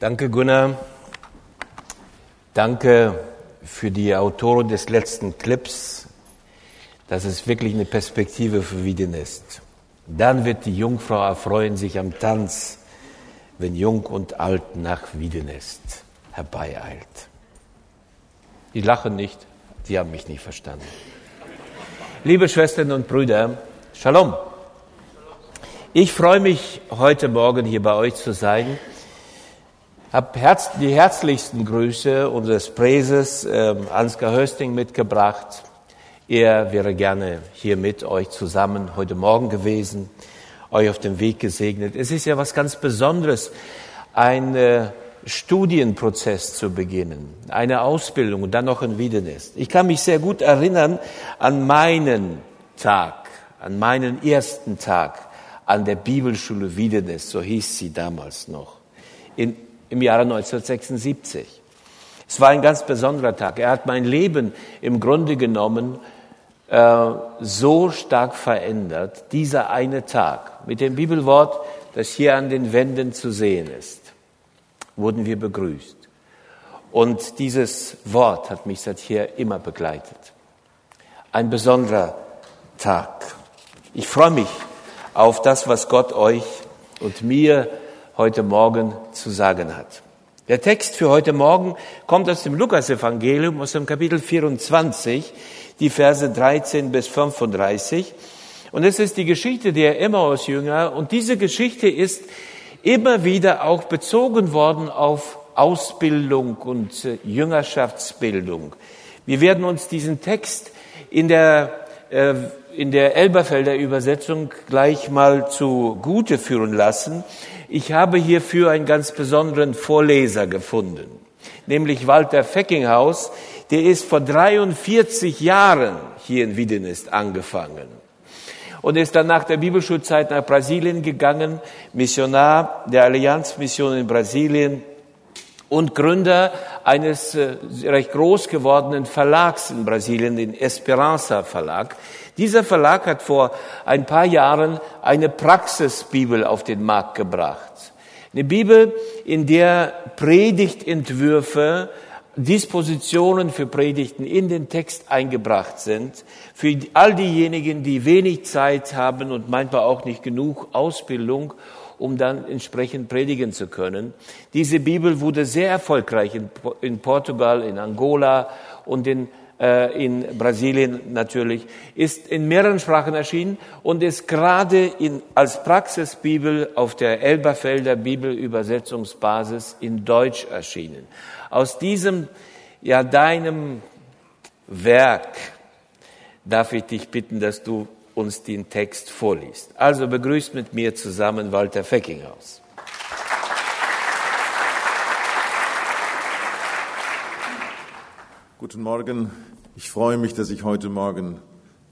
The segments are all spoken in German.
Danke, Gunnar. Danke für die Autoren des letzten Clips. Das ist wirklich eine Perspektive für Wiedenest. Dann wird die Jungfrau erfreuen sich am Tanz, wenn Jung und Alt nach Wiedenest herbeieilt. Die lachen nicht, sie haben mich nicht verstanden. Liebe Schwestern und Brüder, Shalom. Ich freue mich, heute Morgen hier bei euch zu sein. Hab Herz, die herzlichsten Grüße unseres Präses äh, Ansgar Hösting mitgebracht. Er wäre gerne hier mit euch zusammen heute Morgen gewesen, euch auf dem Weg gesegnet. Es ist ja was ganz Besonderes, ein äh, Studienprozess zu beginnen, eine Ausbildung und dann noch ein Wiedernest. Ich kann mich sehr gut erinnern an meinen Tag, an meinen ersten Tag an der Bibelschule Wiedernest, so hieß sie damals noch, in, im Jahre 1976. Es war ein ganz besonderer Tag. Er hat mein Leben im Grunde genommen äh, so stark verändert, dieser eine Tag. Mit dem Bibelwort, das hier an den Wänden zu sehen ist, wurden wir begrüßt. Und dieses Wort hat mich seither immer begleitet. Ein besonderer Tag. Ich freue mich auf das, was Gott euch und mir heute Morgen zu sagen hat. Der Text für heute Morgen kommt aus dem Lukasevangelium, aus dem Kapitel 24, die Verse 13 bis 35. Und es ist die Geschichte der Emmaus-Jünger. Und diese Geschichte ist immer wieder auch bezogen worden auf Ausbildung und Jüngerschaftsbildung. Wir werden uns diesen Text in der äh, in der Elberfelder Übersetzung gleich mal zu Gute führen lassen. Ich habe hierfür einen ganz besonderen Vorleser gefunden, nämlich Walter Feckinghaus. Der ist vor 43 Jahren hier in Wiedenest angefangen und ist dann nach der Bibelschulzeit nach Brasilien gegangen, Missionar der Allianzmission in Brasilien und Gründer eines äh, recht groß gewordenen Verlags in Brasilien, den Esperanza Verlag. Dieser Verlag hat vor ein paar Jahren eine Praxisbibel auf den Markt gebracht. Eine Bibel, in der Predigtentwürfe, Dispositionen für Predigten in den Text eingebracht sind, für all diejenigen, die wenig Zeit haben und manchmal auch nicht genug Ausbildung, um dann entsprechend predigen zu können. Diese Bibel wurde sehr erfolgreich in, Portugal, in Angola und in in Brasilien natürlich, ist in mehreren Sprachen erschienen und ist gerade in, als Praxisbibel auf der Elberfelder Bibelübersetzungsbasis in Deutsch erschienen. Aus diesem, ja, deinem Werk darf ich dich bitten, dass du uns den Text vorliest. Also begrüßt mit mir zusammen Walter Feckinghaus. Guten Morgen. Ich freue mich, dass ich heute Morgen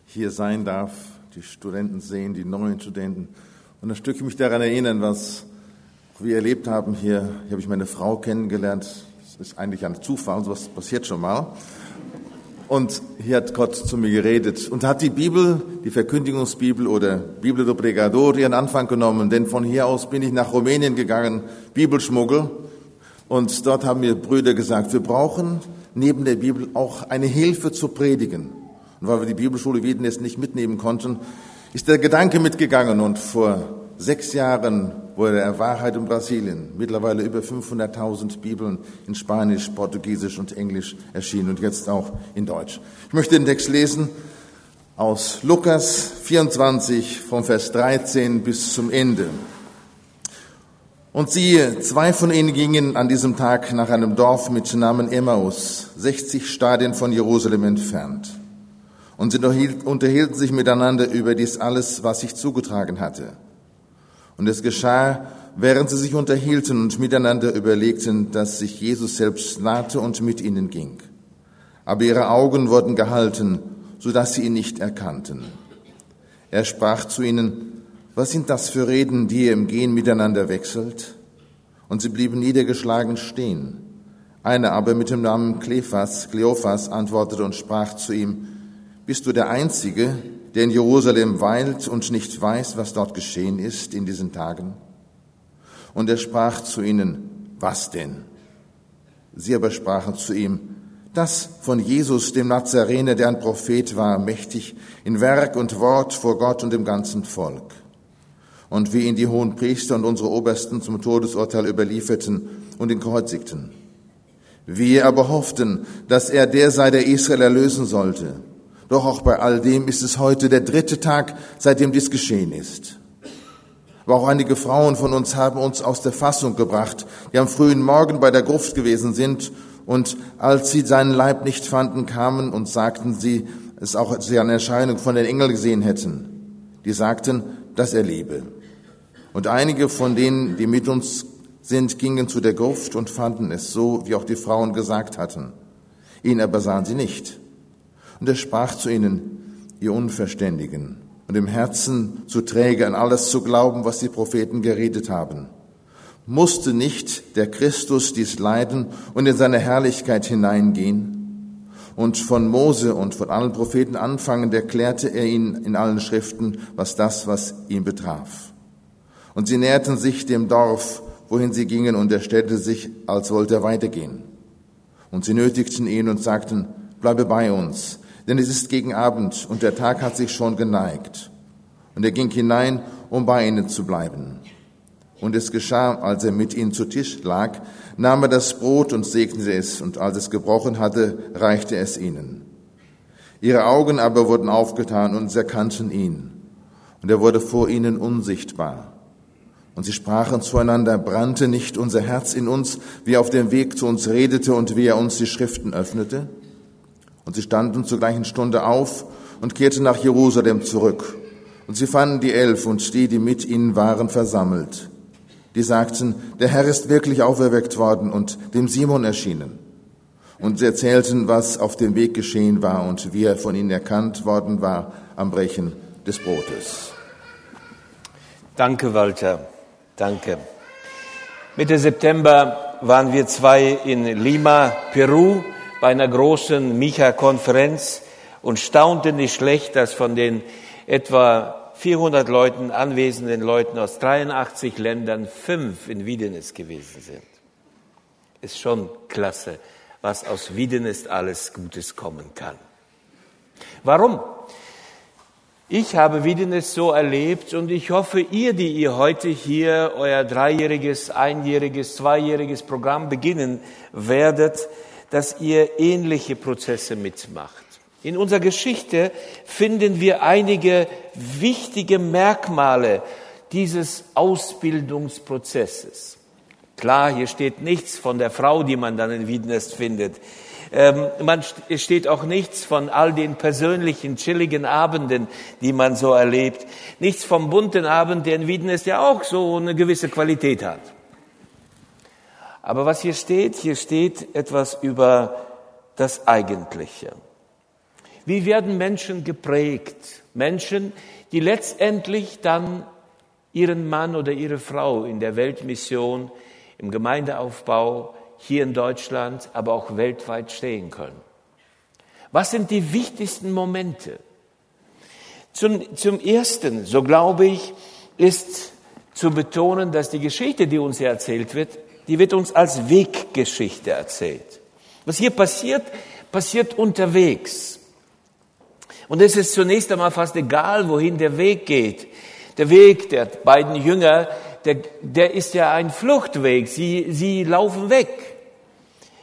hier sein darf, die Studenten sehen, die neuen Studenten und ein Stück mich daran erinnern, was wir erlebt haben hier. Hier habe ich meine Frau kennengelernt. Das ist eigentlich ein Zufall, sowas passiert schon mal. Und hier hat Gott zu mir geredet und hat die Bibel, die Verkündigungsbibel oder Bibel do Pregador ihren Anfang genommen, denn von hier aus bin ich nach Rumänien gegangen, Bibelschmuggel. Und dort haben mir Brüder gesagt, wir brauchen neben der Bibel auch eine Hilfe zu predigen. Und weil wir die Bibelschule Wieden jetzt nicht mitnehmen konnten, ist der Gedanke mitgegangen und vor sechs Jahren wurde er Wahrheit in Brasilien. Mittlerweile über 500.000 Bibeln in Spanisch, Portugiesisch und Englisch erschienen und jetzt auch in Deutsch. Ich möchte den Text lesen aus Lukas 24 vom Vers 13 bis zum Ende. Und siehe, zwei von ihnen gingen an diesem Tag nach einem Dorf mit Namen Emmaus, 60 Stadien von Jerusalem entfernt. Und sie unterhielten sich miteinander über dies alles, was sich zugetragen hatte. Und es geschah, während sie sich unterhielten und miteinander überlegten, dass sich Jesus selbst nahte und mit ihnen ging. Aber ihre Augen wurden gehalten, so dass sie ihn nicht erkannten. Er sprach zu ihnen, was sind das für Reden, die ihr im Gehen miteinander wechselt? Und sie blieben niedergeschlagen stehen. Einer aber mit dem Namen Kleophas, Kleophas antwortete und sprach zu ihm, bist du der Einzige, der in Jerusalem weilt und nicht weiß, was dort geschehen ist in diesen Tagen? Und er sprach zu ihnen, was denn? Sie aber sprachen zu ihm, das von Jesus, dem Nazarener, der ein Prophet war, mächtig in Werk und Wort vor Gott und dem ganzen Volk. Und wie ihn die hohen Priester und unsere Obersten zum Todesurteil überlieferten und ihn kreuzigten. Wir aber hofften, dass er der sei, der Israel erlösen sollte. Doch auch bei all dem ist es heute der dritte Tag, seitdem dies geschehen ist. Aber auch einige Frauen von uns haben uns aus der Fassung gebracht, die am frühen Morgen bei der Gruft gewesen sind und als sie seinen Leib nicht fanden, kamen und sagten sie, es auch sie an Erscheinung von den Engeln gesehen hätten. Die sagten, dass er lebe. Und einige von denen, die mit uns sind, gingen zu der Gruft und fanden es so, wie auch die Frauen gesagt hatten. Ihn aber sahen sie nicht. Und er sprach zu ihnen, ihr Unverständigen und im Herzen zu träge, an alles zu glauben, was die Propheten geredet haben. Musste nicht der Christus dies leiden und in seine Herrlichkeit hineingehen? Und von Mose und von allen Propheten anfangend erklärte er ihnen in allen Schriften, was das, was ihn betraf. Und sie näherten sich dem Dorf, wohin sie gingen, und er stellte sich, als wollte er weitergehen. Und sie nötigten ihn und sagten, bleibe bei uns, denn es ist gegen Abend und der Tag hat sich schon geneigt. Und er ging hinein, um bei ihnen zu bleiben. Und es geschah, als er mit ihnen zu Tisch lag, nahm er das Brot und segnete es, und als es gebrochen hatte, reichte es ihnen. Ihre Augen aber wurden aufgetan und sie erkannten ihn. Und er wurde vor ihnen unsichtbar. Und sie sprachen zueinander, brannte nicht unser Herz in uns, wie er auf dem Weg zu uns redete und wie er uns die Schriften öffnete? Und sie standen zur gleichen Stunde auf und kehrten nach Jerusalem zurück. Und sie fanden die Elf und die, die mit ihnen waren, versammelt die sagten, der Herr ist wirklich auferweckt worden und dem Simon erschienen. Und sie erzählten, was auf dem Weg geschehen war und wie er von ihnen erkannt worden war am Brechen des Brotes. Danke, Walter. Danke. Mitte September waren wir zwei in Lima, Peru, bei einer großen Micha-Konferenz und staunten nicht schlecht, dass von den etwa 400 Leuten, anwesenden Leuten aus 83 Ländern, fünf in Wiedenes gewesen sind. Ist schon klasse, was aus Wiedenes alles Gutes kommen kann. Warum? Ich habe Wiedenes so erlebt und ich hoffe, ihr, die ihr heute hier euer dreijähriges, einjähriges, zweijähriges Programm beginnen werdet, dass ihr ähnliche Prozesse mitmacht. In unserer Geschichte finden wir einige wichtige Merkmale dieses Ausbildungsprozesses. Klar, hier steht nichts von der Frau, die man dann in Wiedenest findet. Ähm, man steht auch nichts von all den persönlichen, chilligen Abenden, die man so erlebt. Nichts vom bunten Abend, der in Wiedenest ja auch so eine gewisse Qualität hat. Aber was hier steht, hier steht etwas über das Eigentliche. Wie werden Menschen geprägt? Menschen, die letztendlich dann ihren Mann oder ihre Frau in der Weltmission, im Gemeindeaufbau hier in Deutschland, aber auch weltweit stehen können. Was sind die wichtigsten Momente? Zum, zum Ersten, so glaube ich, ist zu betonen, dass die Geschichte, die uns hier erzählt wird, die wird uns als Weggeschichte erzählt. Was hier passiert, passiert unterwegs. Und es ist zunächst einmal fast egal, wohin der Weg geht. Der Weg der beiden Jünger, der, der ist ja ein Fluchtweg. Sie, sie laufen weg.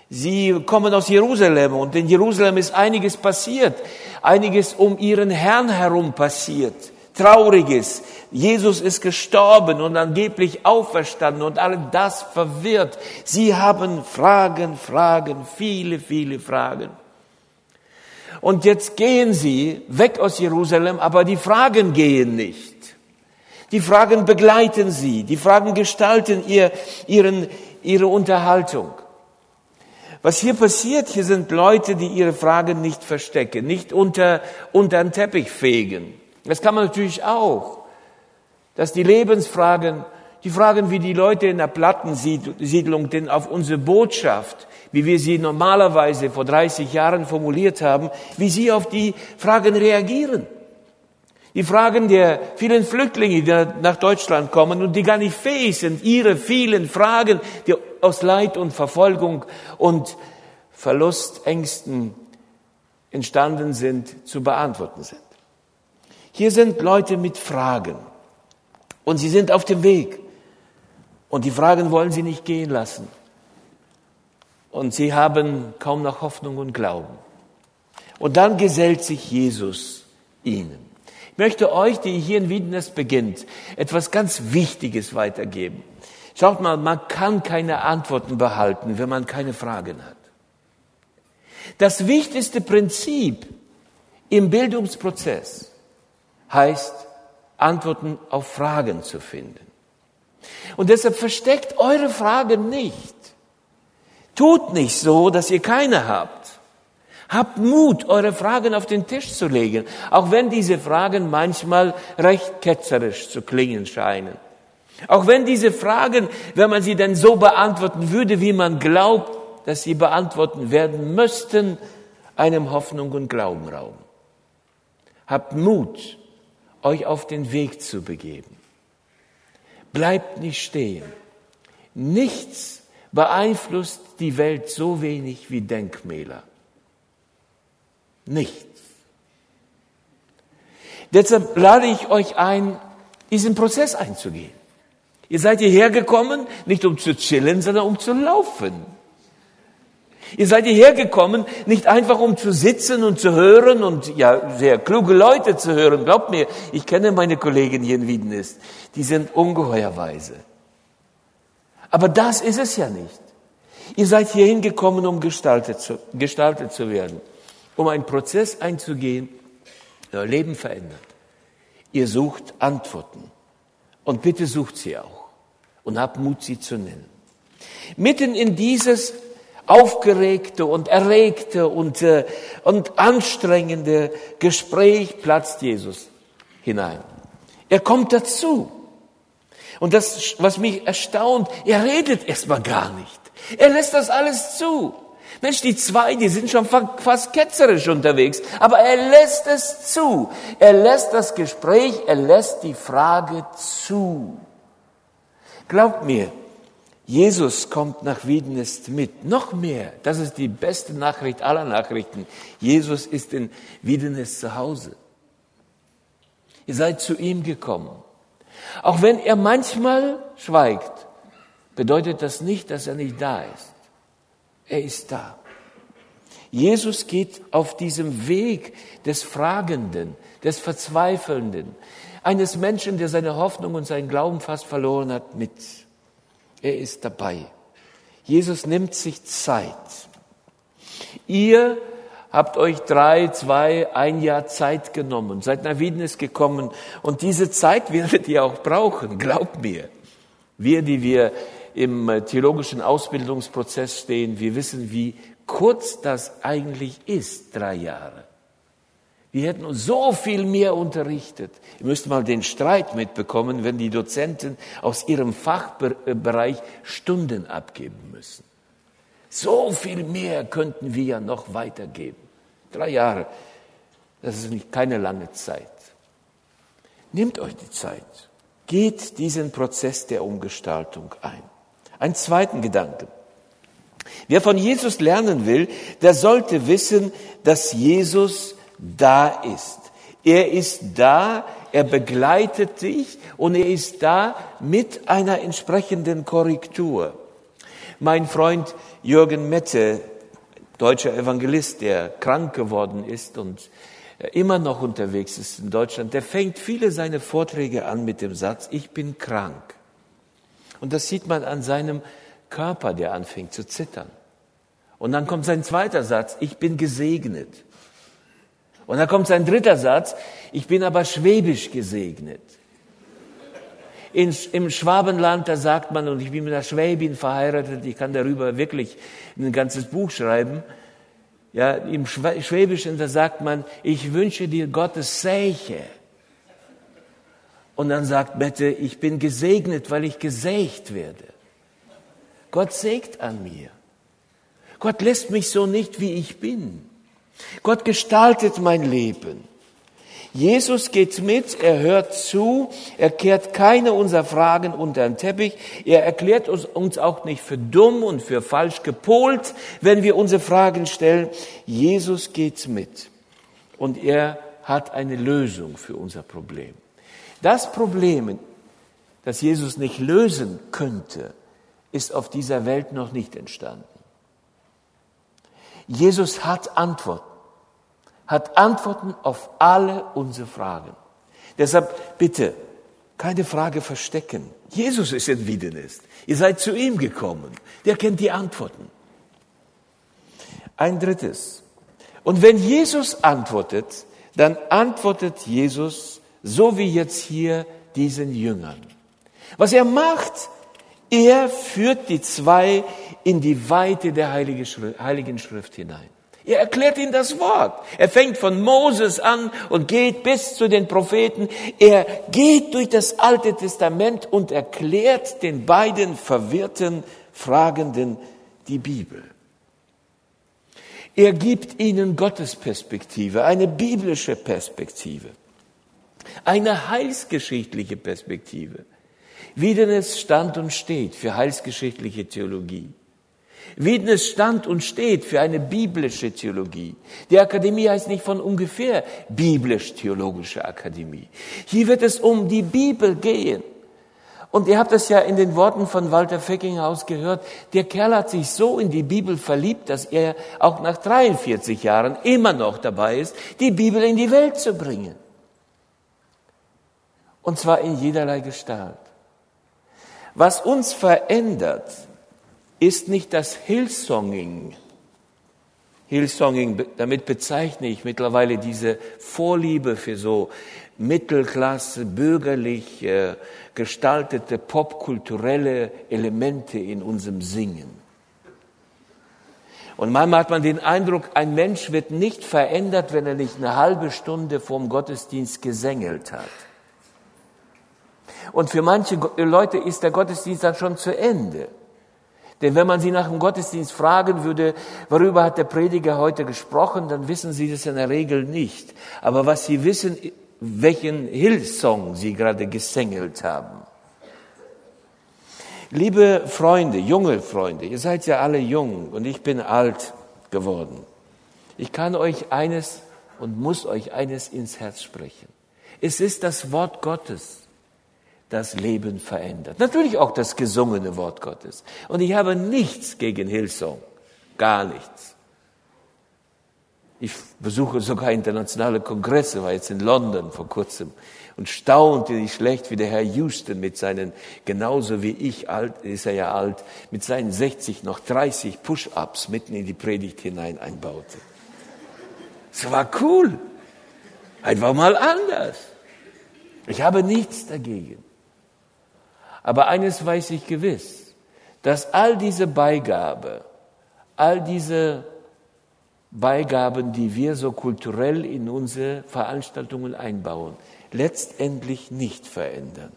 Sie kommen aus Jerusalem und in Jerusalem ist einiges passiert. Einiges um ihren Herrn herum passiert. Trauriges. Jesus ist gestorben und angeblich auferstanden und all das verwirrt. Sie haben Fragen, Fragen, viele, viele Fragen. Und jetzt gehen sie weg aus Jerusalem, aber die Fragen gehen nicht. Die Fragen begleiten sie, die Fragen gestalten ihr, ihren, ihre Unterhaltung. Was hier passiert, hier sind Leute, die ihre Fragen nicht verstecken, nicht unter, unter den Teppich fegen. Das kann man natürlich auch. Dass die Lebensfragen, die Fragen, wie die Leute in der Plattensiedlung denn auf unsere Botschaft, wie wir sie normalerweise vor 30 Jahren formuliert haben, wie sie auf die Fragen reagieren. Die Fragen der vielen Flüchtlinge, die nach Deutschland kommen und die gar nicht fähig sind, ihre vielen Fragen, die aus Leid und Verfolgung und Verlustängsten entstanden sind, zu beantworten sind. Hier sind Leute mit Fragen und sie sind auf dem Weg und die Fragen wollen sie nicht gehen lassen und sie haben kaum noch Hoffnung und Glauben. Und dann gesellt sich Jesus ihnen. Möchte euch, die hier in Wiedenest beginnt, etwas ganz Wichtiges weitergeben. Schaut mal, man kann keine Antworten behalten, wenn man keine Fragen hat. Das wichtigste Prinzip im Bildungsprozess heißt, Antworten auf Fragen zu finden. Und deshalb versteckt eure Fragen nicht. Tut nicht so, dass ihr keine habt. Habt Mut, eure Fragen auf den Tisch zu legen, auch wenn diese Fragen manchmal recht ketzerisch zu klingen scheinen. Auch wenn diese Fragen, wenn man sie denn so beantworten würde, wie man glaubt, dass sie beantworten werden müssten, einem Hoffnung und Glauben rauben. Habt Mut, euch auf den Weg zu begeben. Bleibt nicht stehen. Nichts beeinflusst die Welt so wenig wie Denkmäler. Nichts. Deshalb lade ich euch ein, diesen Prozess einzugehen. Ihr seid hierher gekommen, nicht um zu chillen, sondern um zu laufen. Ihr seid hierher gekommen, nicht einfach um zu sitzen und zu hören und ja, sehr kluge Leute zu hören. Glaubt mir, ich kenne meine Kollegen hier in Wiedenist. Die sind ungeheuer weise. Aber das ist es ja nicht. Ihr seid hierhin gekommen, um gestaltet zu, gestaltet zu werden, um einen Prozess einzugehen, der Leben verändert. Ihr sucht Antworten. Und bitte sucht sie auch. Und habt Mut, sie zu nennen. Mitten in dieses aufgeregte und erregte und, äh, und anstrengende Gespräch platzt Jesus hinein. Er kommt dazu. Und das, was mich erstaunt, er redet erstmal gar nicht. Er lässt das alles zu. Mensch, die zwei, die sind schon fast ketzerisch unterwegs, aber er lässt es zu. Er lässt das Gespräch, er lässt die Frage zu. Glaubt mir, Jesus kommt nach Wiedenest mit. Noch mehr, das ist die beste Nachricht aller Nachrichten. Jesus ist in Wiedenest zu Hause. Ihr seid zu ihm gekommen. Auch wenn er manchmal schweigt, bedeutet das nicht, dass er nicht da ist. Er ist da. Jesus geht auf diesem Weg des Fragenden, des Verzweifelnden, eines Menschen, der seine Hoffnung und seinen Glauben fast verloren hat, mit. Er ist dabei. Jesus nimmt sich Zeit. Ihr habt euch drei, zwei, ein Jahr Zeit genommen, seid nach Wiedenes gekommen und diese Zeit werdet ihr auch brauchen, glaubt mir. Wir, die wir im theologischen Ausbildungsprozess stehen, wir wissen, wie kurz das eigentlich ist, drei Jahre. Wir hätten uns so viel mehr unterrichtet. Ihr müsst mal den Streit mitbekommen, wenn die Dozenten aus ihrem Fachbereich Stunden abgeben müssen. So viel mehr könnten wir ja noch weitergeben. Drei Jahre, das ist nicht keine lange Zeit. Nehmt euch die Zeit. Geht diesen Prozess der Umgestaltung ein. Ein zweiten Gedanken. Wer von Jesus lernen will, der sollte wissen, dass Jesus da ist. Er ist da, er begleitet dich und er ist da mit einer entsprechenden Korrektur. Mein Freund Jürgen Mette, deutscher Evangelist, der krank geworden ist und immer noch unterwegs ist in Deutschland, der fängt viele seiner Vorträge an mit dem Satz, ich bin krank. Und das sieht man an seinem Körper, der anfängt zu zittern. Und dann kommt sein zweiter Satz, ich bin gesegnet. Und dann kommt sein dritter Satz, ich bin aber schwäbisch gesegnet. In, Im Schwabenland, da sagt man, und ich bin mit einer Schwäbin verheiratet, ich kann darüber wirklich ein ganzes Buch schreiben. Ja, im Schwäbischen, da sagt man, ich wünsche dir Gottes Säche. Und dann sagt Bette, ich bin gesegnet, weil ich gesägt werde. Gott sägt an mir. Gott lässt mich so nicht, wie ich bin. Gott gestaltet mein Leben. Jesus geht mit, er hört zu, er kehrt keine unserer Fragen unter den Teppich, er erklärt uns, uns auch nicht für dumm und für falsch gepolt, wenn wir unsere Fragen stellen. Jesus geht mit und er hat eine Lösung für unser Problem. Das Problem, das Jesus nicht lösen könnte, ist auf dieser Welt noch nicht entstanden. Jesus hat Antworten, hat Antworten auf alle unsere Fragen. Deshalb bitte keine Frage verstecken. Jesus ist in Wiedenest. Ihr seid zu ihm gekommen. Der kennt die Antworten. Ein drittes. Und wenn Jesus antwortet, dann antwortet Jesus so wie jetzt hier diesen Jüngern. Was er macht, er führt die zwei in die Weite der Heiligen Schrift hinein. Er erklärt ihnen das Wort. Er fängt von Moses an und geht bis zu den Propheten. Er geht durch das Alte Testament und erklärt den beiden verwirrten, fragenden die Bibel. Er gibt ihnen Gottes Perspektive, eine biblische Perspektive, eine heilsgeschichtliche Perspektive wie denn es stand und steht für heilsgeschichtliche Theologie. Wie denn es stand und steht für eine biblische Theologie. Die Akademie heißt nicht von ungefähr biblisch-theologische Akademie. Hier wird es um die Bibel gehen. Und ihr habt es ja in den Worten von Walter Feckinghaus gehört. Der Kerl hat sich so in die Bibel verliebt, dass er auch nach 43 Jahren immer noch dabei ist, die Bibel in die Welt zu bringen. Und zwar in jederlei Gestalt. Was uns verändert, ist nicht das Hillsonging. Hillsonging, damit bezeichne ich mittlerweile diese Vorliebe für so Mittelklasse, bürgerlich gestaltete popkulturelle Elemente in unserem Singen. Und manchmal hat man den Eindruck, ein Mensch wird nicht verändert, wenn er nicht eine halbe Stunde vorm Gottesdienst gesängelt hat. Und für manche Leute ist der Gottesdienst dann schon zu Ende. Denn wenn man sie nach dem Gottesdienst fragen würde, worüber hat der Prediger heute gesprochen, dann wissen sie das in der Regel nicht. Aber was sie wissen, welchen Hillsong sie gerade gesängelt haben. Liebe Freunde, junge Freunde, ihr seid ja alle jung und ich bin alt geworden. Ich kann euch eines und muss euch eines ins Herz sprechen. Es ist das Wort Gottes das Leben verändert. Natürlich auch das gesungene Wort Gottes. Und ich habe nichts gegen Hillsong. Gar nichts. Ich besuche sogar internationale Kongresse, war jetzt in London vor kurzem und staunte nicht schlecht, wie der Herr Houston mit seinen, genauso wie ich, alt, ist er ja alt, mit seinen 60 noch 30 Push-Ups mitten in die Predigt hinein einbaute. Es war cool. Einfach mal anders. Ich habe nichts dagegen. Aber eines weiß ich gewiss, dass all diese Beigabe, all diese Beigaben, die wir so kulturell in unsere Veranstaltungen einbauen, letztendlich nicht verändern.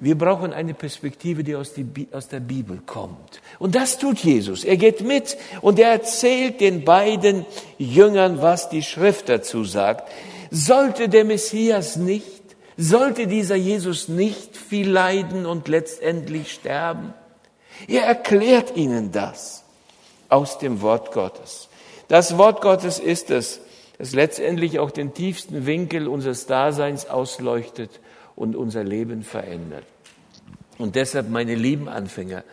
Wir brauchen eine Perspektive, die aus, die aus, der Bibel kommt. Und das tut Jesus. Er geht mit und er erzählt den beiden Jüngern, was die Schrift dazu sagt. Sollte der Messias nicht sollte dieser Jesus nicht viel leiden und letztendlich sterben? Er erklärt ihnen das aus dem Wort Gottes. Das Wort Gottes ist es, das letztendlich auch den tiefsten Winkel unseres Daseins ausleuchtet und unser Leben verändert. Und deshalb, meine lieben Anfänger,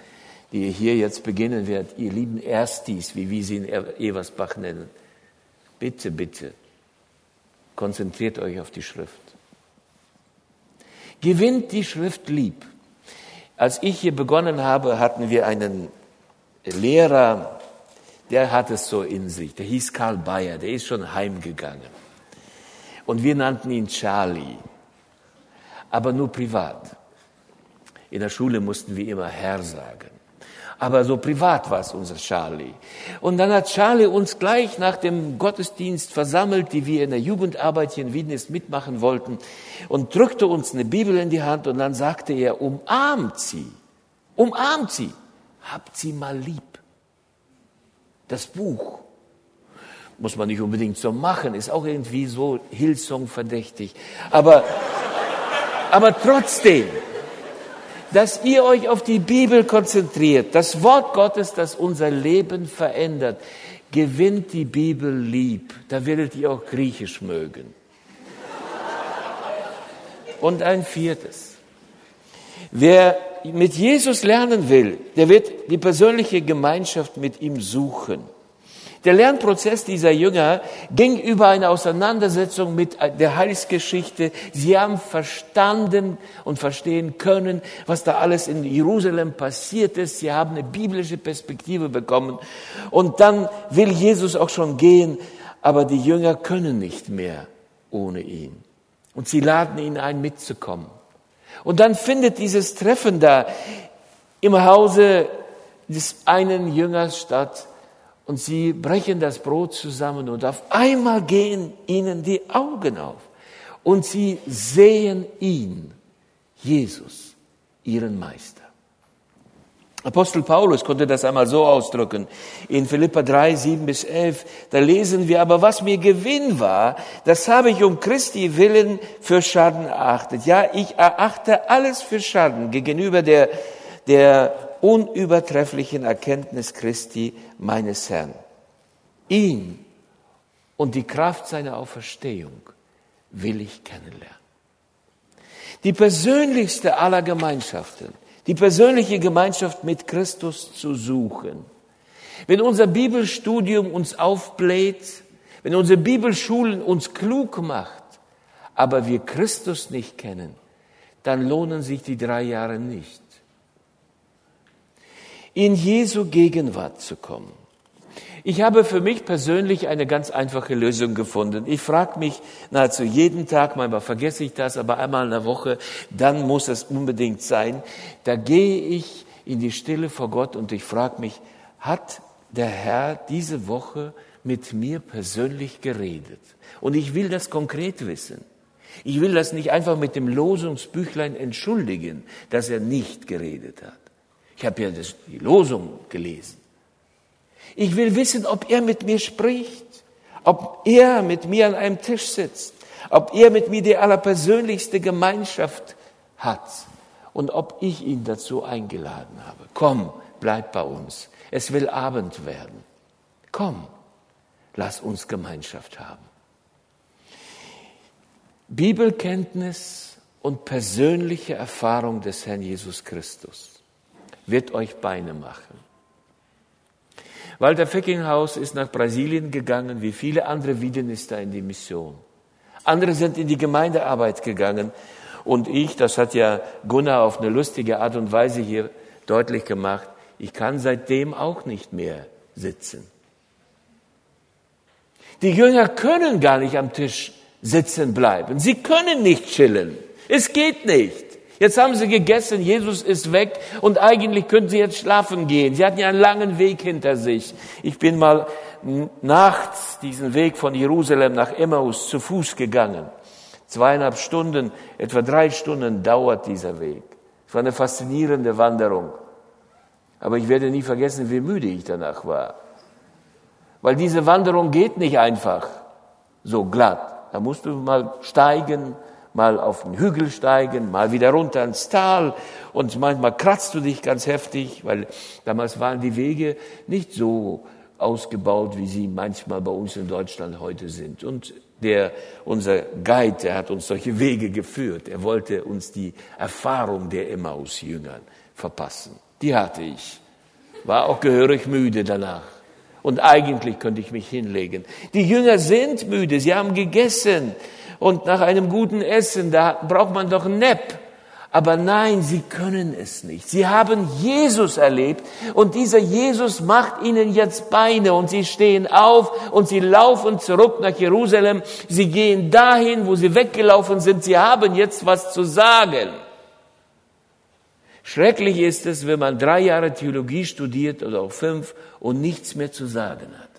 die ihr hier jetzt beginnen werdet, ihr lieben Erstis, wie wir sie in Eversbach nennen, bitte, bitte, konzentriert euch auf die Schrift. Gewinnt die Schrift lieb. Als ich hier begonnen habe, hatten wir einen Lehrer, der hat es so in sich. Der hieß Karl Bayer, der ist schon heimgegangen. Und wir nannten ihn Charlie. Aber nur privat. In der Schule mussten wir immer Herr sagen aber so privat war es unser Charlie. Und dann hat Charlie uns gleich nach dem Gottesdienst versammelt, die wir in der Jugendarbeit hier in Wiedenest mitmachen wollten, und drückte uns eine Bibel in die Hand und dann sagte er, umarmt sie, umarmt sie, habt sie mal lieb. Das Buch. Muss man nicht unbedingt so machen, ist auch irgendwie so Hillsong verdächtig. Aber, aber trotzdem, dass ihr euch auf die Bibel konzentriert, das Wort Gottes, das unser Leben verändert, gewinnt die Bibel lieb. Da werdet ihr auch Griechisch mögen. Und ein viertes. Wer mit Jesus lernen will, der wird die persönliche Gemeinschaft mit ihm suchen. Der Lernprozess dieser Jünger ging über eine Auseinandersetzung mit der Heilsgeschichte. Sie haben verstanden und verstehen können, was da alles in Jerusalem passiert ist. Sie haben eine biblische Perspektive bekommen. Und dann will Jesus auch schon gehen, aber die Jünger können nicht mehr ohne ihn. Und sie laden ihn ein, mitzukommen. Und dann findet dieses Treffen da im Hause des einen Jüngers statt, und sie brechen das Brot zusammen und auf einmal gehen ihnen die Augen auf und sie sehen ihn, Jesus, ihren Meister. Apostel Paulus konnte das einmal so ausdrücken. In Philippa 3, 7 bis 11, da lesen wir, aber was mir Gewinn war, das habe ich um Christi willen für Schaden erachtet. Ja, ich erachte alles für Schaden gegenüber der, der unübertrefflichen Erkenntnis Christi, meines Herrn. Ihn und die Kraft seiner Auferstehung will ich kennenlernen. Die persönlichste aller Gemeinschaften, die persönliche Gemeinschaft mit Christus zu suchen. Wenn unser Bibelstudium uns aufbläht, wenn unsere Bibelschulen uns klug macht, aber wir Christus nicht kennen, dann lohnen sich die drei Jahre nicht in Jesu Gegenwart zu kommen. Ich habe für mich persönlich eine ganz einfache Lösung gefunden. Ich frage mich nahezu jeden Tag, manchmal vergesse ich das, aber einmal in der Woche, dann muss es unbedingt sein. Da gehe ich in die Stille vor Gott und ich frage mich, hat der Herr diese Woche mit mir persönlich geredet? Und ich will das konkret wissen. Ich will das nicht einfach mit dem Losungsbüchlein entschuldigen, dass er nicht geredet hat. Ich habe ja das, die Losung gelesen. Ich will wissen, ob er mit mir spricht, ob er mit mir an einem Tisch sitzt, ob er mit mir die allerpersönlichste Gemeinschaft hat und ob ich ihn dazu eingeladen habe. Komm, bleib bei uns. Es will Abend werden. Komm, lass uns Gemeinschaft haben. Bibelkenntnis und persönliche Erfahrung des Herrn Jesus Christus wird euch Beine machen. Walter Feckinghaus ist nach Brasilien gegangen, wie viele andere Wiedenister in die Mission. Andere sind in die Gemeindearbeit gegangen. Und ich, das hat ja Gunnar auf eine lustige Art und Weise hier deutlich gemacht, ich kann seitdem auch nicht mehr sitzen. Die Jünger können gar nicht am Tisch sitzen bleiben. Sie können nicht chillen. Es geht nicht. Jetzt haben sie gegessen, Jesus ist weg und eigentlich könnten sie jetzt schlafen gehen. Sie hatten ja einen langen Weg hinter sich. Ich bin mal nachts diesen Weg von Jerusalem nach Emmaus zu Fuß gegangen. Zweieinhalb Stunden, etwa drei Stunden dauert dieser Weg. Es war eine faszinierende Wanderung. Aber ich werde nie vergessen, wie müde ich danach war. Weil diese Wanderung geht nicht einfach so glatt. Da musst du mal steigen, mal auf den Hügel steigen, mal wieder runter ins Tal und manchmal kratzt du dich ganz heftig, weil damals waren die Wege nicht so ausgebaut, wie sie manchmal bei uns in Deutschland heute sind. Und der, unser Guide, der hat uns solche Wege geführt. Er wollte uns die Erfahrung der Emmaus-Jüngern verpassen. Die hatte ich. War auch gehörig müde danach. Und eigentlich könnte ich mich hinlegen. Die Jünger sind müde. Sie haben gegessen und nach einem guten Essen, da braucht man doch ein Nap. Aber nein, sie können es nicht. Sie haben Jesus erlebt und dieser Jesus macht ihnen jetzt Beine und sie stehen auf und sie laufen zurück nach Jerusalem. Sie gehen dahin, wo sie weggelaufen sind. Sie haben jetzt was zu sagen. Schrecklich ist es, wenn man drei Jahre Theologie studiert oder auch fünf und nichts mehr zu sagen hat.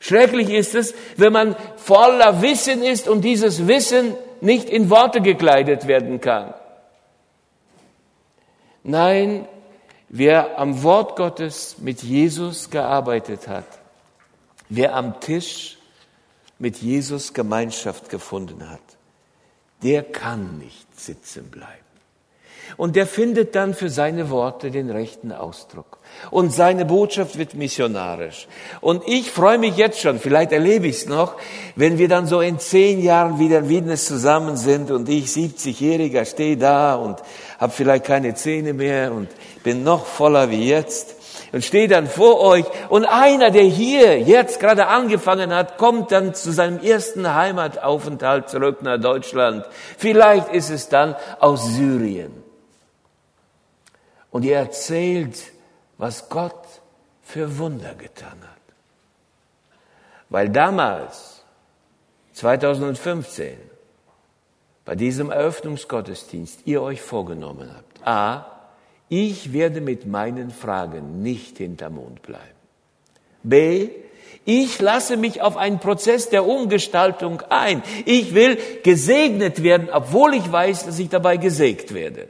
Schrecklich ist es, wenn man voller Wissen ist und dieses Wissen nicht in Worte gekleidet werden kann. Nein, wer am Wort Gottes mit Jesus gearbeitet hat, Wer am Tisch mit Jesus Gemeinschaft gefunden hat, der kann nicht sitzen bleiben. Und der findet dann für seine Worte den rechten Ausdruck. Und seine Botschaft wird missionarisch. Und ich freue mich jetzt schon, vielleicht erlebe ich es noch, wenn wir dann so in zehn Jahren wieder in Wiednes zusammen sind und ich 70-Jähriger stehe da und habe vielleicht keine Zähne mehr und bin noch voller wie jetzt und stehe dann vor euch und einer, der hier jetzt gerade angefangen hat, kommt dann zu seinem ersten Heimataufenthalt zurück nach Deutschland. Vielleicht ist es dann aus Syrien. Und ihr erzählt, was Gott für Wunder getan hat. Weil damals, 2015, bei diesem Eröffnungsgottesdienst ihr euch vorgenommen habt, a, ich werde mit meinen Fragen nicht hinter Mond bleiben. B, ich lasse mich auf einen Prozess der Umgestaltung ein. Ich will gesegnet werden, obwohl ich weiß, dass ich dabei gesägt werde.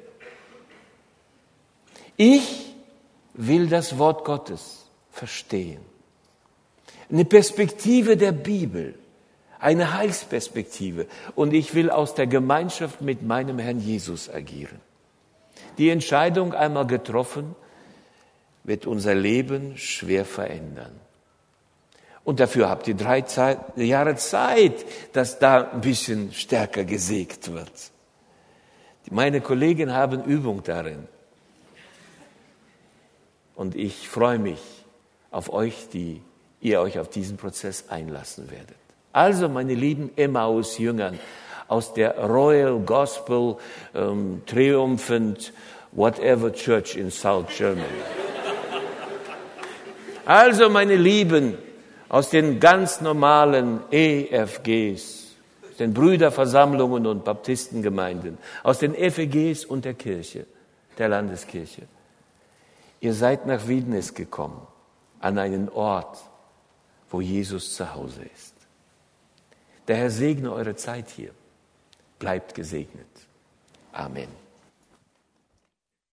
Ich will das Wort Gottes verstehen. Eine Perspektive der Bibel, eine Heilsperspektive. Und ich will aus der Gemeinschaft mit meinem Herrn Jesus agieren. Die Entscheidung einmal getroffen, wird unser Leben schwer verändern. Und dafür habt ihr drei Zeit, Jahre Zeit, dass da ein bisschen stärker gesägt wird. Meine Kollegen haben Übung darin. Und ich freue mich auf euch, die ihr euch auf diesen Prozess einlassen werdet. Also, meine lieben Emmaus-Jüngern aus der Royal Gospel um, Triumphant Whatever Church in South Germany. Also, meine Lieben aus den ganz normalen EFGs, den Brüderversammlungen und Baptistengemeinden, aus den FEGs und der Kirche, der Landeskirche. Ihr seid nach Wiednes gekommen, an einen Ort, wo Jesus zu Hause ist. Der Herr segne eure Zeit hier. Bleibt gesegnet. Amen.